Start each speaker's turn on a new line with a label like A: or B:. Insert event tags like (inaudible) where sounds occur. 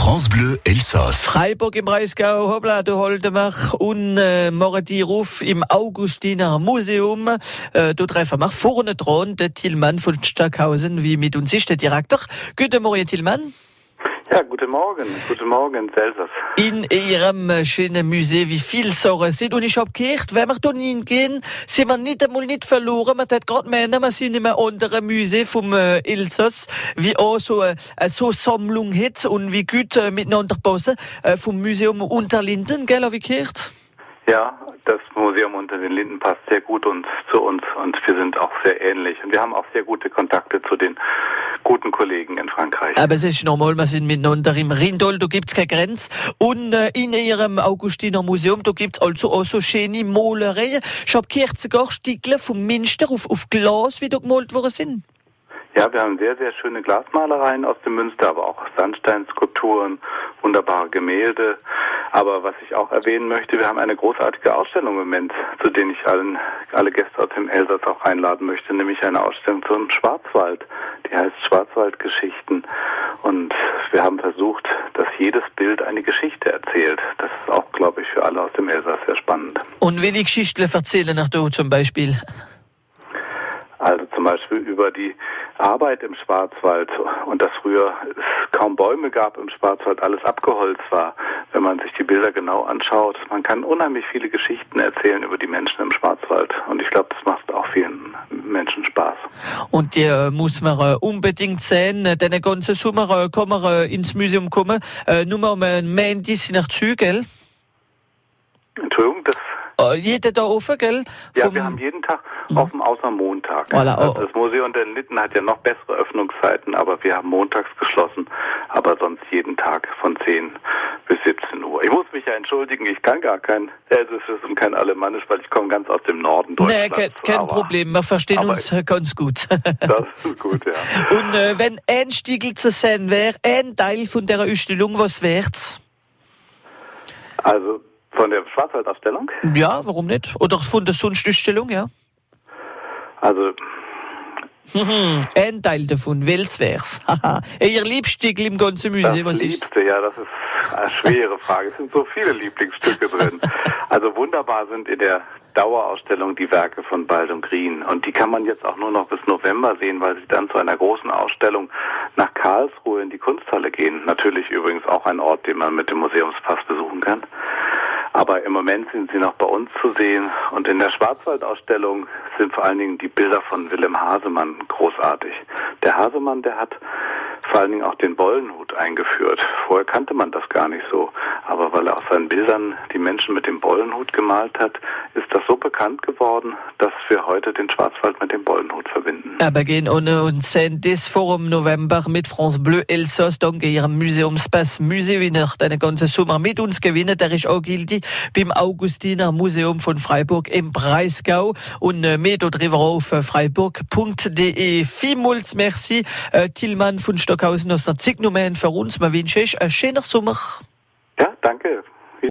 A: France Bleu Elsass.
B: Freiburg im Breisgau, hoppla, du holte mich und äh, morgen die Ruf im Augustiner Museum. Äh, du treffen mich vorne dran, der Tillmann von Stackhausen, wie mit uns ist, der Direktor. Guten Morgen, Tillmann.
C: Ja, guten Morgen. Guten Morgen, Elsass.
B: In Ihrem äh, schönen Museum, wie viel Sachen sind. Und ich hab gehört, wenn wir da hingehen, sind wir nicht einmal nicht verloren. Man hat gerade meinen, wir sind in einem anderen Museum vom äh, Elsass, wie auch so äh, so Sammlung hat und wie gut äh, miteinander passen, äh, vom Museum Unterlinden, gell, hab ich gehört?
C: Ja, das Museum unter den Linden passt sehr gut und zu uns und wir sind auch sehr ähnlich. Und wir haben auch sehr gute Kontakte zu den guten Kollegen in Frankreich.
B: Aber es ist normal, wir sind miteinander im Rindol, da gibt's keine Grenze. Und äh, in Ihrem Augustiner Museum, da gibt's also auch so schöne Malereien. Ich hab gehört, sogar Stiegel vom Münster auf, auf Glas, wie da gemalt worden sind.
C: Ja, wir haben sehr, sehr schöne Glasmalereien aus dem Münster, aber auch Sandsteinskulpturen, wunderbare Gemälde. Aber was ich auch erwähnen möchte, wir haben eine großartige Ausstellung im Moment, zu denen ich allen, alle Gäste aus dem Elsass auch einladen möchte, nämlich eine Ausstellung zum Schwarzwald. Die heißt Schwarzwaldgeschichten. Und wir haben versucht, dass jedes Bild eine Geschichte erzählt. Das ist auch, glaube ich, für alle aus dem Elsass sehr spannend.
B: Und welche Geschichten erzählen nach da zum Beispiel?
C: Also zum Beispiel über die Arbeit im Schwarzwald und dass früher es kaum Bäume gab im Schwarzwald, alles abgeholzt war. Wenn man sich die Bilder genau anschaut, man kann unheimlich viele Geschichten erzählen über die Menschen im Schwarzwald. Und ich glaube, das macht auch vielen Menschen Spaß.
B: Und die muss man äh, unbedingt sehen. Äh, Den ganzen Sommer äh, kann man ins Museum kommen. Nur um ein Mandy nach Zügel.
C: Entschuldigung, das
B: jeder da offen, gell?
C: Ja,
B: Vom-
C: wir haben jeden Tag offen außer Montag.
B: Voilà, oh.
C: Das Museum der Litten hat ja noch bessere Öffnungszeiten, aber wir haben montags geschlossen, aber sonst jeden Tag von 10 bis 17 Uhr. Ich muss mich ja entschuldigen, ich kann gar kein Elsässisch und kein Alemannisch, weil ich komme ganz aus dem Norden
B: Nee,
C: Deutschlands.
B: kein, kein
C: aber
B: Problem. Wir verstehen uns äh, ganz gut. (laughs)
C: Das ist gut, ja.
B: Und äh, wenn ein Stiegel zu sehen wäre, ein Teil von der Ausstellung, was wär's?
C: Also von der Schwarzwaldausstellung,
B: Ja, warum nicht? Oder von der Sonstausstellung, ja.
C: also (laughs)
B: ein Teil davon, welches wär's? (laughs) Ihr Liebstigel im ganzen Museum, was ist?
C: Liebste, ja, das ist eine schwere Frage. Es sind so viele Lieblingsstücke drin. Also wunderbar sind in der Dauerausstellung die Werke von Baldung Green. Und die kann man jetzt auch nur noch bis November sehen, weil sie dann zu einer großen Ausstellung nach Karlsruhe in die Kunsthalle gehen. Natürlich übrigens auch ein Ort, den man mit dem Museumspass besuchen kann. Aber im Moment sind sie noch bei uns zu sehen. Und in der Schwarzwaldausstellung sind vor allen Dingen die Bilder von Willem Hasemann großartig. Der Hasemann, der hat vor allen Dingen auch den Bollenhut eingeführt. Vorher kannte man das gar nicht so. Aber weil er aus seinen Bildern die Menschen mit dem Bollenhut gemalt hat, ist das so bekannt geworden, dass wir heute den Schwarzwald mit dem Bollenhut verbinden.
B: Aber gehen ohne uns das Forum November mit France Bleu Elsass, danke ihrem Museumspass Musewinner, den ganzen Sommer mit uns gewinnen. Der ist auch giltig beim Augustiner Museum von Freiburg im Breisgau und äh, mehr darüber auf äh, freiburg.de. Vielmals merci, äh, Tillmann von Stockhausen aus der Zignumän für uns. Wir wünschen euch einen schönen Sommer.
C: Ja, danke.